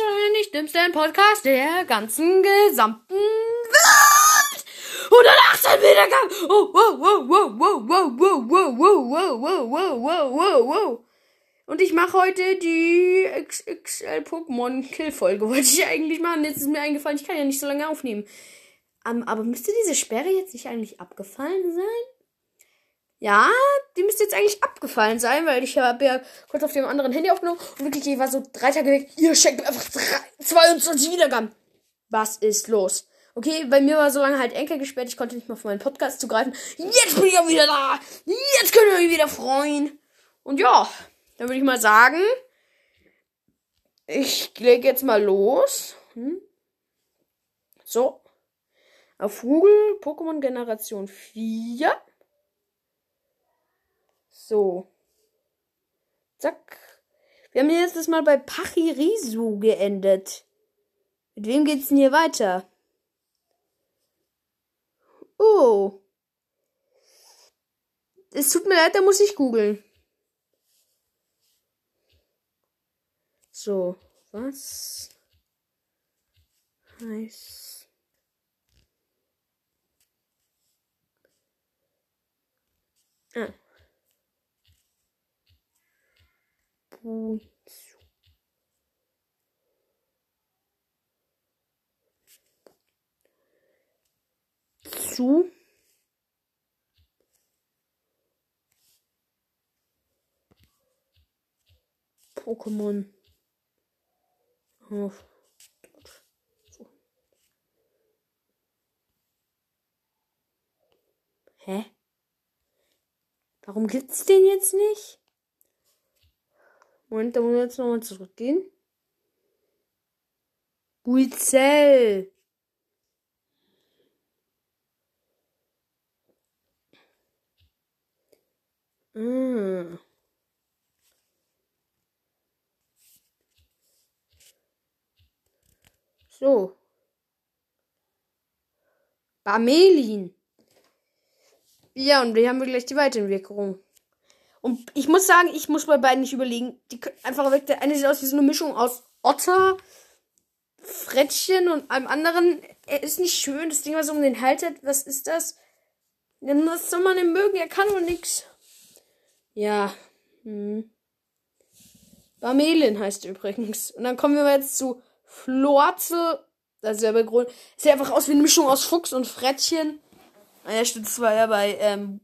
einem nicht dümmsten Podcast der ganzen gesamten Welt. 118 Wiedergaben. Oh, wow, wow, wow, wow, wow, wow, wow, wow. Und ich mache heute die XXL Pokémon Kill Folge. Wollte ich eigentlich machen. Jetzt ist mir eingefallen, ich kann ja nicht so lange aufnehmen. Um, aber müsste diese Sperre jetzt nicht eigentlich abgefallen sein? Ja, die müsste jetzt eigentlich abgefallen sein, weil ich habe ja kurz auf dem anderen Handy aufgenommen und wirklich, ich war so drei Tage weg. Ihr schenkt mir einfach drei, 22 Wiedergaben. Was ist los? Okay, bei mir war so lange halt Enkel gesperrt, ich konnte nicht mal auf meinen Podcast zugreifen. Jetzt bin ich auch wieder da. Jetzt können wir mich wieder freuen. Und ja, dann würde ich mal sagen, ich lege jetzt mal los. Hm? So. Auf Google Pokémon Generation 4. So. Zack. Wir haben jetzt das mal bei Pachirisu geendet. Mit wem geht's denn hier weiter? Oh. Es tut mir leid, da muss ich googeln. So, was heißt ah. Buizu. Zu. Pokémon. Auf. So. Hä? Warum gibt's den jetzt nicht? Moment, da muss ich jetzt nochmal zurückgehen. Buizel. Ah. So. Bamelin. Ja, und wir haben gleich die Weiterentwicklung. Und ich muss sagen, ich muss bei beiden nicht überlegen. Die einfach weg. Der eine sieht aus wie so eine Mischung aus Otter, Frettchen und einem anderen. Er ist nicht schön. Das Ding, was um den Hals hat, was ist das? Was soll man denn mögen? Er kann nur nix. Ja. Hm. Barmelin heißt übrigens. Und dann kommen wir jetzt zu Florzel. Das ist ja bei Grund. Sieht einfach aus wie eine Mischung aus Fuchs und Frettchen. Naja, stimmt zwar ja bei ähm,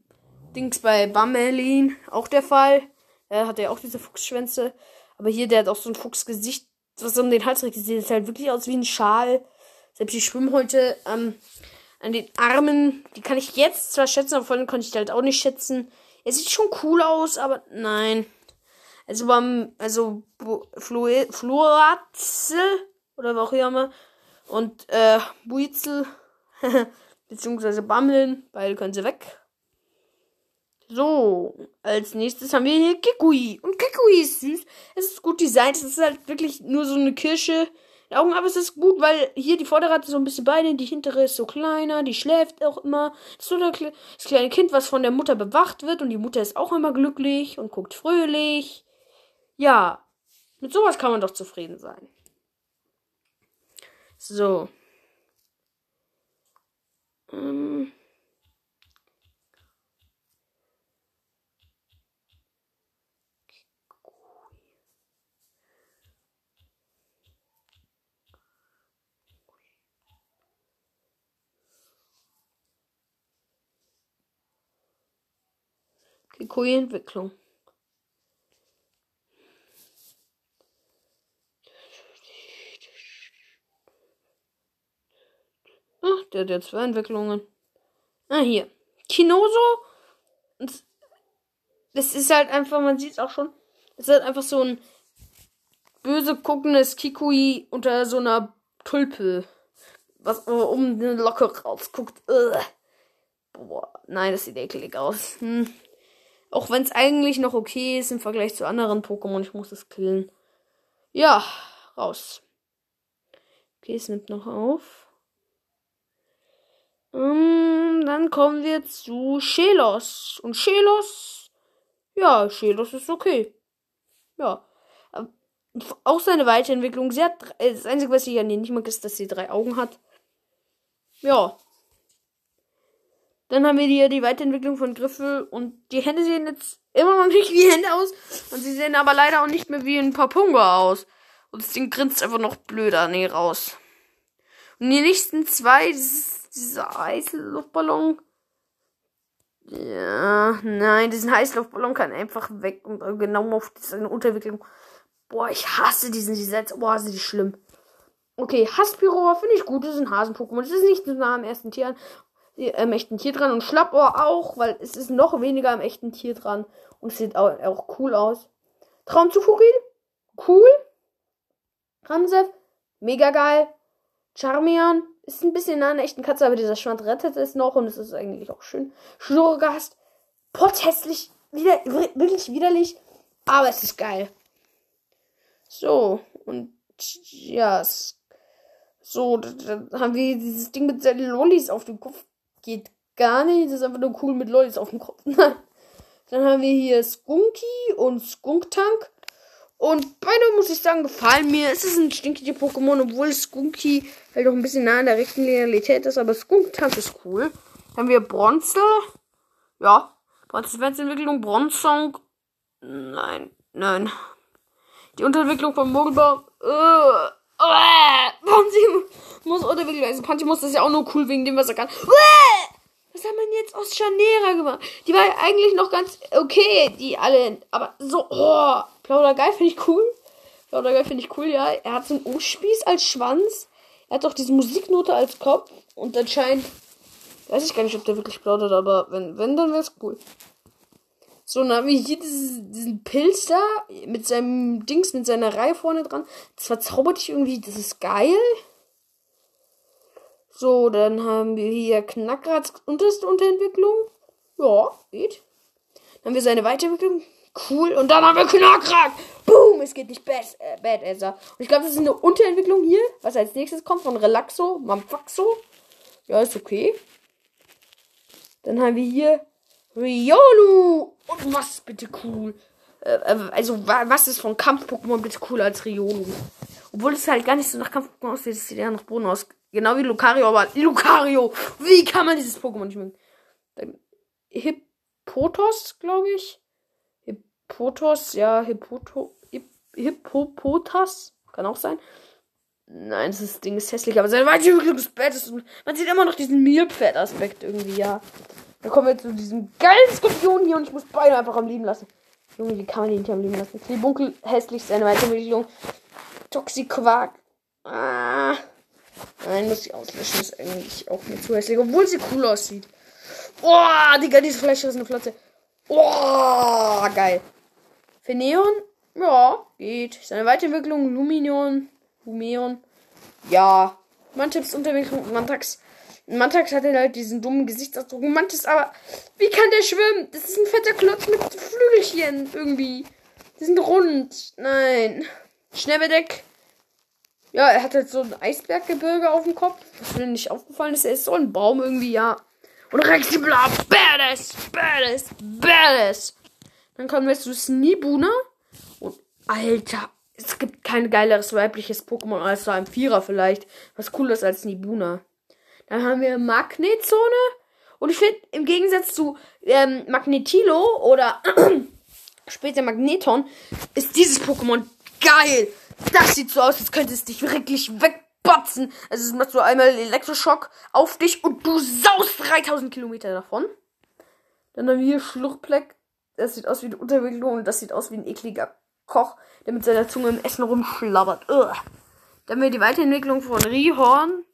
Dings bei Bammelin auch der Fall. Er hat ja auch diese Fuchsschwänze. Aber hier, der hat auch so ein Fuchsgesicht, was um den Hals trägt. Sieht halt wirklich aus wie ein Schal. Selbst die Schwimmhäute ähm, an den Armen, die kann ich jetzt zwar schätzen, aber vorhin konnte ich die halt auch nicht schätzen. Er sieht schon cool aus, aber nein. Also beim, also Fluoratzel oder wie auch immer und äh, Buizel beziehungsweise Bammeln, beide können sie weg. So, als nächstes haben wir hier Kikui. Und Kikui ist süß. Es ist gut designt. Es ist halt wirklich nur so eine Kirsche. Augen, aber es ist gut, weil hier die vordere hat so ein bisschen Beine, die hintere ist so kleiner, die schläft auch immer. So das kleine Kind, was von der Mutter bewacht wird und die Mutter ist auch immer glücklich und guckt fröhlich. Ja, mit sowas kann man doch zufrieden sein. So. Kikui-Entwicklung. Ach, der hat ja zwei Entwicklungen. Ah, hier. Kinoso. Das ist halt einfach, man sieht es auch schon. Es ist halt einfach so ein böse guckendes Kikui unter so einer Tulpe. Was um eine Locke rausguckt. Ugh. Boah, nein, das sieht eklig aus. Hm. Auch wenn es eigentlich noch okay ist im Vergleich zu anderen Pokémon. Ich muss es killen. Ja, raus. Okay, es nimmt noch auf. Um, ähm, dann kommen wir zu Shelos. Und Shelos, ja, Shelos ist okay. Ja. Und auch seine Weiterentwicklung. Sie hat, äh, das Einzige, was ich an ihr nicht mag, ist, dass sie drei Augen hat. Ja. Dann haben wir hier die Weiterentwicklung von Griffel und die Hände sehen jetzt immer noch nicht wie Hände aus. Und sie sehen aber leider auch nicht mehr wie ein Papunga aus. Und das Ding grinst einfach noch blöder nee raus. Und die nächsten zwei, dieser Heißluftballon. Ja, nein, diesen Heißluftballon kann einfach weg und genau auf seine Unterentwicklung. Boah, ich hasse diesen Gesetz. Boah, sind die schlimm. Okay, Haspiro finde ich gut. Das ist ein Hasen-Pokémon. Das ist nicht so nah am ersten Tier, am echten Tier dran. Und Schlappohr auch, weil es ist noch weniger am echten Tier dran. Und sieht auch, auch cool aus. Traumzufuril, cool. Ramsef, mega geil. Charmian ist ein bisschen nah an echten Katze, aber dieser Schwand rettet es noch und es ist eigentlich auch schön. Schnurrgast, potthässlich, wieder, wirklich widerlich, aber es ist geil. So, und ja, so, dann haben wir dieses Ding mit seinen Lollis auf dem Kopf. Geht gar nicht, das ist einfach nur cool mit Lollis auf dem Kopf. dann haben wir hier Skunky und Skunktank. Und beide, muss ich sagen, gefallen mir. Es ist ein stinkiger Pokémon, obwohl Skunky halt auch ein bisschen nah an der richtigen Realität ist. Aber Skunktank ist cool. Dann haben wir Bronze. Ja. Bronze-Entwicklung. Bronzong. Nein. Nein. Die Unterentwicklung von Mogelbau. Äh. Äh, Panty muss unterentwickelt werden. Also Panty muss das ja auch nur cool wegen dem, was er kann. Was haben wir jetzt aus Chanera gemacht? Die war eigentlich noch ganz okay, die alle. Aber so, oh, Plaudergeil finde ich cool. Plaudergeil finde ich cool, ja. Er hat so einen U-Spieß als Schwanz. Er hat auch diese Musiknote als Kopf. Und anscheinend. Weiß ich gar nicht, ob der wirklich plaudert, aber wenn, wenn, dann wäre es cool. So, dann haben wir hier diesen, diesen Pilz da mit seinem Dings, mit seiner Reihe vorne dran. Das verzaubert dich irgendwie, das ist geil. So, dann haben wir hier Knackrats unterste Unterentwicklung. Ja, geht. Dann haben wir seine Weiterentwicklung. Cool. Und dann haben wir Knackrack. Boom, es geht nicht best, äh, Badasser. Und ich glaube, das ist eine Unterentwicklung hier, was als nächstes kommt von Relaxo, Mamfaxo. Ja, ist okay. Dann haben wir hier Riolu. Und was bitte cool? Äh, äh also, was ist von Kampf-Pokémon bitte cooler als Riolu? Obwohl es halt gar nicht so nach Kampf-Pokémon aussieht, es sieht eher nach Boden aus. Genau wie Lucario, aber Lucario! Wie kann man dieses Pokémon nicht mögen? Hippotos, glaube ich. Hippotos, ja, Hippoto, Hipp, Hippopotas. Kann auch sein. Nein, das Ding ist hässlich, aber sein Weiterentwicklung ist. Man sieht immer noch diesen Mealpad-Aspekt irgendwie, ja. Dann kommen wir zu diesem geilen Skorpion hier und ich muss beide einfach am Leben lassen. Junge, wie kann man die nicht am Leben lassen? Klebunkel, hässlich, seine Weiterentwicklung. Toxiquark. Ah. Nein, muss ich auslöschen. Ist eigentlich auch mir zu hässlich. Obwohl sie cool aussieht. Boah, Digga, diese Flasche ist eine Flotte. Boah, geil. Pheneon? Ja, geht. Seine Weiterentwicklung, Luminion, Lumeon. Ja. Mantips Unterentwicklung, Mantax. Mantax hat halt diesen dummen Gesichtsausdruck. Mantis, aber wie kann der schwimmen? Das ist ein fetter Klotz mit Flügelchen irgendwie. Die sind rund. Nein. Schnellbedeck. Ja, er hat halt so ein Eisberggebirge auf dem Kopf. Was mir nicht aufgefallen ist, er ist so ein Baum irgendwie, ja. Und Rexibla, badass, badass, badass. Dann kommen wir zu Snibuna. Und Alter, es gibt kein geileres weibliches Pokémon als so ein Vierer vielleicht. Was cooler ist als Nibuna. Dann haben wir Magnetzone. Und ich finde, im Gegensatz zu ähm, Magnetilo oder später Magneton, ist dieses Pokémon geil. Das sieht so aus, als könnte es dich wirklich wegbotzen. Also es macht so einmal Elektroschock auf dich und du saust 3000 Kilometer davon. Dann haben wir hier Schlurpleck. Das sieht aus wie eine Unterwicklung und das sieht aus wie ein ekliger Koch, der mit seiner Zunge im Essen rumschlabbert. Ugh. Dann haben wir die Weiterentwicklung von Rihorn.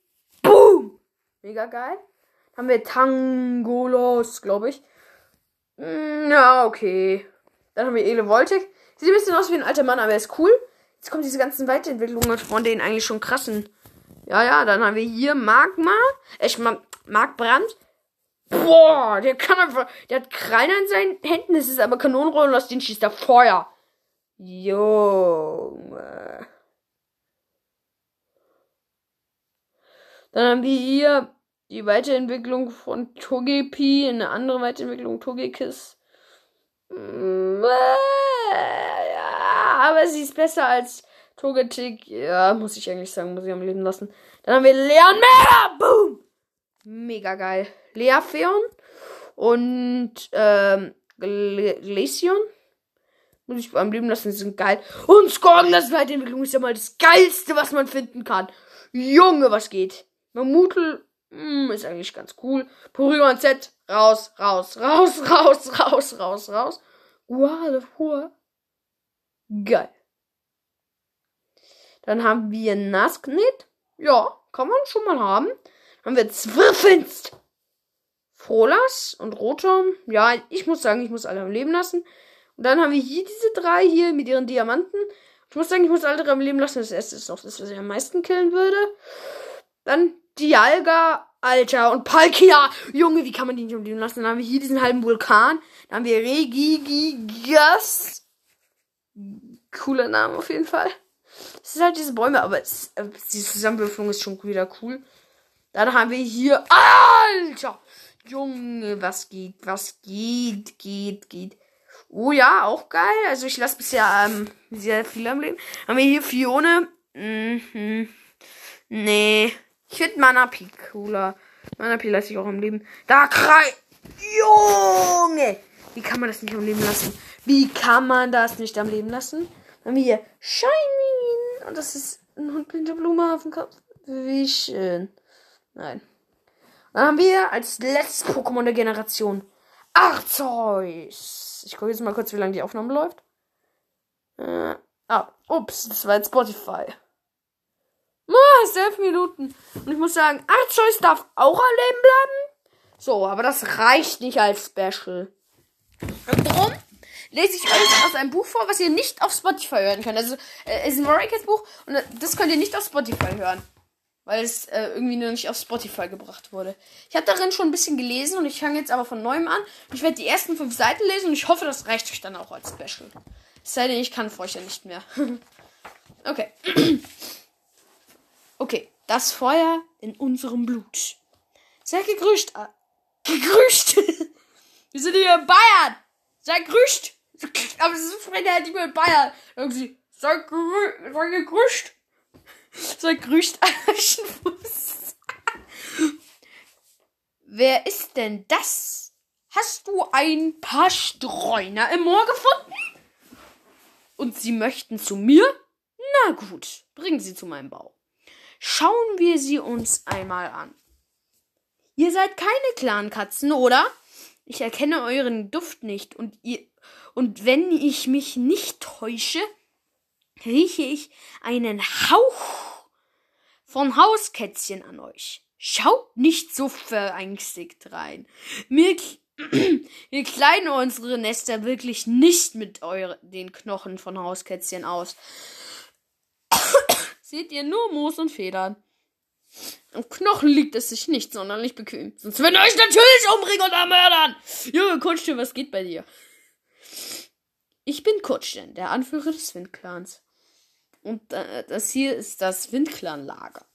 Boom! Mega geil. Dann haben wir Tangolos, glaube ich. Mm, ja, okay. Dann haben wir Elevoltic. Sieht ein bisschen aus wie ein alter Mann, aber er ist cool. Jetzt kommen diese ganzen Weiterentwicklungen von denen eigentlich schon krassen. Ja, ja, dann haben wir hier Magma. Ich äh, Markbrand. Boah, der kann einfach. Der hat Kreiner in seinen Händen. Das ist aber Kanonenrollen, aus denen schießt er Feuer. Junge. Dann haben wir hier die Weiterentwicklung von Togepi, eine andere Weiterentwicklung Togekiss. Mm, äh, aber sie ist besser als Togetic, ja, muss ich eigentlich sagen, muss ich am Leben lassen. Dann haben wir Leon Mega, boom! Mega geil. Leafeon und ähm, Glaceon. Muss ich am Leben lassen, die sind geil. Und Skorglas Weiterentwicklung ist ja mal das geilste, was man finden kann. Junge, was geht? Mamutel mh, ist eigentlich ganz cool. Porygon Z, raus, raus, raus, raus, raus, raus, raus. Wow, Geil. Dann haben wir Nasknit. Ja, kann man schon mal haben. Dann haben wir Zwirfinst. Frolas und Rotom. Ja, ich muss sagen, ich muss alle am Leben lassen. Und dann haben wir hier diese drei hier mit ihren Diamanten. Ich muss sagen, ich muss alle drei am Leben lassen. Das erste ist noch das, was ich am meisten killen würde. Dann Dialga, Alter, und Palkia. Junge, wie kann man die nicht am Leben lassen? Dann haben wir hier diesen halben Vulkan. Dann haben wir Regigigas. Cooler Name auf jeden Fall. Es sind halt diese Bäume, aber es, äh, diese Zusammenwürfelung ist schon wieder cool. Dann haben wir hier. Alter! Junge, was geht? Was geht? Geht, geht. Oh ja, auch geil. Also ich lasse bisher ähm, sehr viel am Leben. Haben wir hier Fione. Mhm. Nee. Ich finde Manapi cooler. Manapi lasse ich auch am Leben. Da Krei. Junge! Wie kann man das nicht am Leben lassen? Wie kann man das nicht am Leben lassen? Dann haben wir hier Shiny. Und das ist ein Hund mit der Blume auf dem Kopf. Wie schön. Nein. Dann haben wir als letztes Pokémon der Generation Arceus. Ich gucke jetzt mal kurz, wie lange die Aufnahme läuft. Äh, ah, ups, das war jetzt Spotify. Ist elf Minuten. Und ich muss sagen, Arceus darf auch am Leben bleiben. So, aber das reicht nicht als Special. Und warum? Lese ich euch aus einem Buch vor, was ihr nicht auf Spotify hören könnt. Also, es äh, ist ein Warriors Buch und das könnt ihr nicht auf Spotify hören weil es äh, irgendwie noch nicht auf Spotify gebracht wurde. Ich habe darin schon ein bisschen gelesen und ich fange jetzt aber von neuem an. Ich werde die ersten fünf Seiten lesen und ich hoffe, das reicht euch dann auch als Special. Es sei denn, ich kann für euch ja nicht mehr. okay. okay, das Feuer in unserem Blut. Sei gegrüßt. Äh, gegrüßt. Wir sind hier in Bayern. Sei gegrüßt. Aber es ist Freunde halt mehr in Bayern. Irgendwie, sei, gegrü sei gegrüßt. So grüßt Aschenfuß. Wer ist denn das? Hast du ein paar Streuner im Moor gefunden? Und sie möchten zu mir? Na gut, bringen sie zu meinem Bau. Schauen wir sie uns einmal an. Ihr seid keine Clankatzen, oder? Ich erkenne euren Duft nicht und ihr und wenn ich mich nicht täusche, rieche ich einen Hauch von Hauskätzchen an euch. Schaut nicht so verängstigt rein. Wir, wir kleiden unsere Nester wirklich nicht mit eure, den Knochen von Hauskätzchen aus. Seht ihr nur Moos und Federn. Am Knochen liegt es sich nicht sonderlich bequem. Sonst würden euch natürlich umbringen und ermördern. Junge Kutschchen, was geht bei dir? Ich bin Kutschchen, der Anführer des Windclans. Und äh, das hier ist das Windclan-Lager.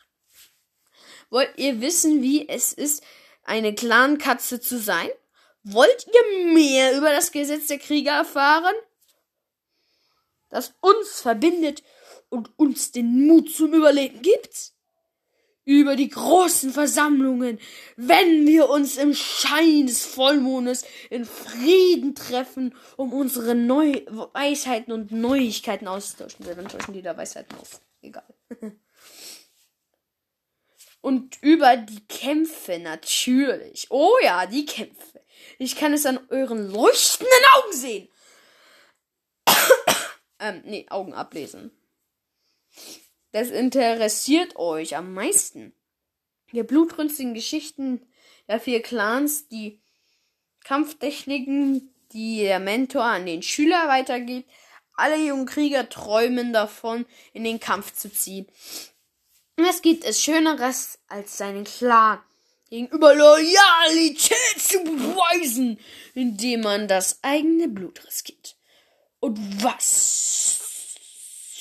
Wollt ihr wissen, wie es ist, eine Clankatze zu sein? Wollt ihr mehr über das Gesetz der Krieger erfahren? Das uns verbindet und uns den Mut zum Überleben gibt? über die großen Versammlungen, wenn wir uns im Schein des Vollmondes in Frieden treffen, um unsere Neu Weisheiten und Neuigkeiten auszutauschen. Dann tauschen die da Weisheiten aus. Egal. Und über die Kämpfe natürlich. Oh ja, die Kämpfe. Ich kann es an euren leuchtenden Augen sehen. ähm, nee, Augen ablesen das interessiert euch am meisten? Die blutrünstigen Geschichten der vier Clans, die Kampftechniken, die der Mentor an den Schüler weitergibt. Alle jungen Krieger träumen davon, in den Kampf zu ziehen. Was gibt es Schöneres, als seinen Clan gegenüber Loyalität zu beweisen, indem man das eigene Blut riskiert? Und was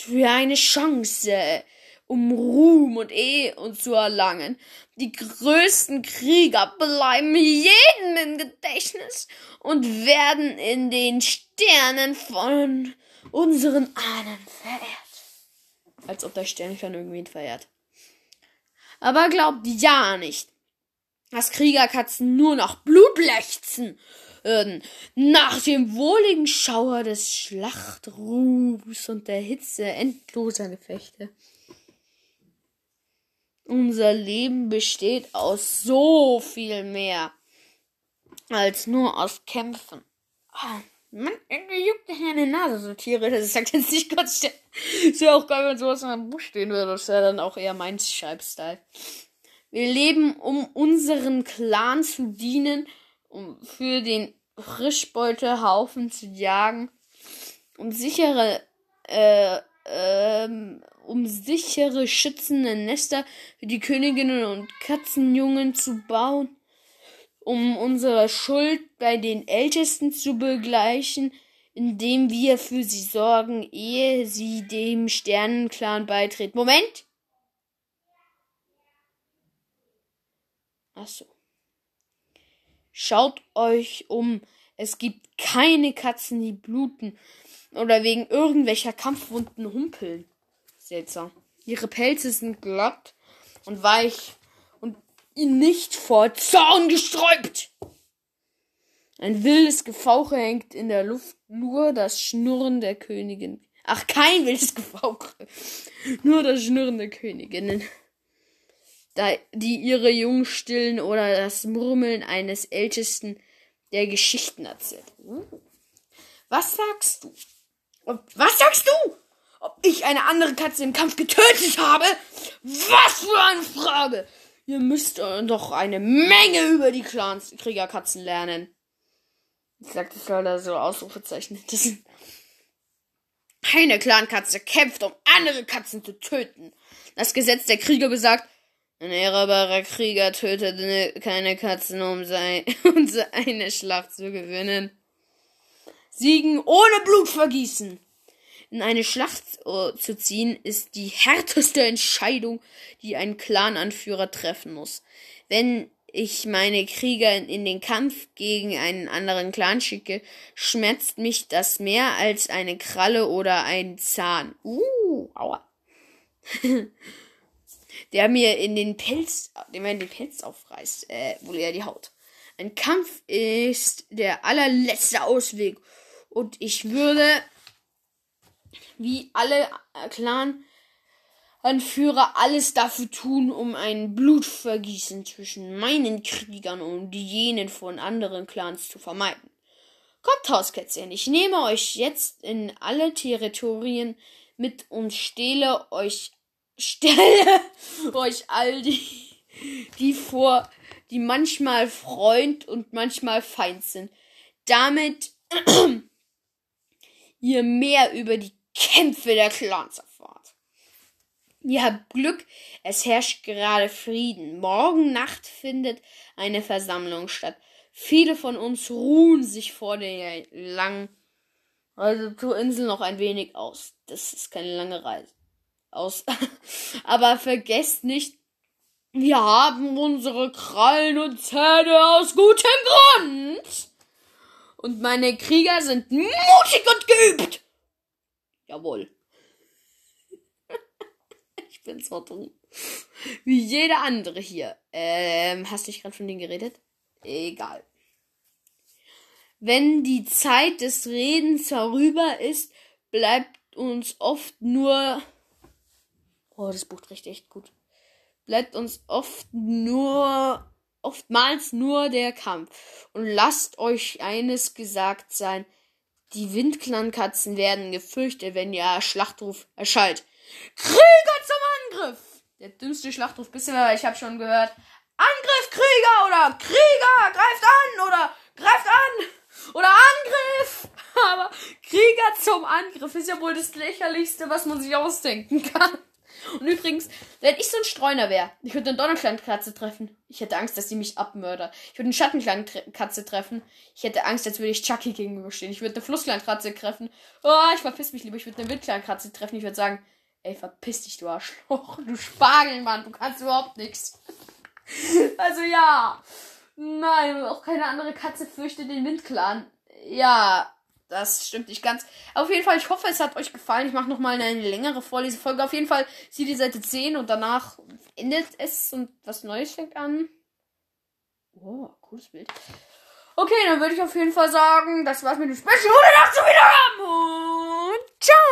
für eine Chance, um Ruhm und Ehe zu erlangen. Die größten Krieger bleiben jedem im Gedächtnis und werden in den Sternen von unseren Ahnen verehrt. Als ob der Sternclan irgendwen verehrt. Aber glaubt ja nicht, dass Kriegerkatzen nur nach Blut lechzen würden. Nach dem wohligen Schauer des Schlachtrufs und der Hitze endloser Gefechte. Unser Leben besteht aus so viel mehr als nur aus Kämpfen. Oh, Mann, irgendwie juckt in eine Nase so Tiere. Das sagt jetzt nicht Gott. Ist ja auch geil, wenn sowas in einem Busch stehen würde. Das wäre dann auch eher mein Schreibstyle. Wir leben, um unseren Clan zu dienen, um für den Frischbeutehaufen zu jagen, um sichere, äh, ähm, um sichere schützende Nester für die Königinnen und Katzenjungen zu bauen, um unsere Schuld bei den Ältesten zu begleichen, indem wir für sie sorgen, ehe sie dem Sternenclan beitreten. Moment! Ach so. Schaut euch um. Es gibt keine Katzen, die bluten oder wegen irgendwelcher Kampfwunden humpeln. Seltsam. Ihre Pelze sind glatt und weich und nicht vor Zorn gesträubt. Ein wildes Gefauche hängt in der Luft, nur das Schnurren der Königin. Ach, kein wildes Gefauche. Nur das Schnurren der Königinnen die ihre Jungen stillen oder das Murmeln eines Ältesten, der Geschichten erzählt. Was sagst du? Was sagst du? Ob ich eine andere Katze im Kampf getötet habe? Was für eine Frage! Ihr müsst doch eine Menge über die Clans Kriegerkatzen lernen. Ich sag das leider so Ausrufezeichen. Das eine Clankatze kämpft, um andere Katzen zu töten. Das Gesetz der Krieger besagt, ein ehrbarer Krieger tötet keine Katzen, um, um eine Schlacht zu gewinnen. Siegen ohne Blutvergießen. In eine Schlacht uh, zu ziehen, ist die härteste Entscheidung, die ein Clananführer treffen muss. Wenn ich meine Krieger in den Kampf gegen einen anderen Clan schicke, schmerzt mich das mehr als eine Kralle oder ein Zahn. Uh, aua. der mir in den Pelz, der mir in den Pelz aufreißt, äh, wohl eher die Haut. Ein Kampf ist der allerletzte Ausweg und ich würde, wie alle Clan-Anführer, alles dafür tun, um ein Blutvergießen zwischen meinen Kriegern und jenen von anderen Clans zu vermeiden. Kommt, Hauskätzchen, ich nehme euch jetzt in alle Territorien mit und stehle euch stelle euch all die, die vor, die manchmal Freund und manchmal Feind sind. Damit ihr mehr über die Kämpfe der Clans erfahrt. Ihr habt Glück, es herrscht gerade Frieden. Morgen Nacht findet eine Versammlung statt. Viele von uns ruhen sich vor der langen also zur Insel noch ein wenig aus. Das ist keine lange Reise aus. Aber vergesst nicht, wir haben unsere Krallen und Zähne aus gutem Grund. Und meine Krieger sind mutig und geübt. Jawohl. ich bin so dumm. Wie jeder andere hier. Ähm, hast du nicht gerade von denen geredet? Egal. Wenn die Zeit des Redens vorüber ist, bleibt uns oft nur Oh, das Buch riecht echt gut. Bleibt uns oft nur, oftmals nur der Kampf. Und lasst euch eines gesagt sein. Die Windklankatzen werden gefürchtet, wenn ihr Schlachtruf erschallt. Krieger zum Angriff! Der dümmste Schlachtruf bisher, ich habe schon gehört. Angriff Krieger oder Krieger greift an oder greift an oder Angriff. Aber Krieger zum Angriff ist ja wohl das lächerlichste, was man sich ausdenken kann. Und übrigens, wenn ich so ein Streuner wäre, ich würde eine Donnerkleinkatze treffen. Ich hätte Angst, dass sie mich abmördert. Ich würde eine Schattenkleinkatze treffen. Ich hätte Angst, als würde ich Chucky gegenüberstehen. Ich würde eine Flusskleinkatze treffen. Oh, ich verpiss mich lieber. Ich würde eine Wildkleinkatze treffen. Ich würde sagen, ey, verpiss dich, du Arschloch. Du Spargelmann, du kannst überhaupt nichts. Also ja. Nein, auch keine andere Katze fürchtet den Windclan. Ja. Das stimmt nicht ganz. Auf jeden Fall, ich hoffe, es hat euch gefallen. Ich mache nochmal eine längere Vorlesefolge. Auf jeden Fall sieht die Seite 10 und danach endet es und was Neues fängt an. Oh, cooles Bild. Okay, dann würde ich auf jeden Fall sagen, das war's mit dem Special. Gute Nacht, wieder und ciao!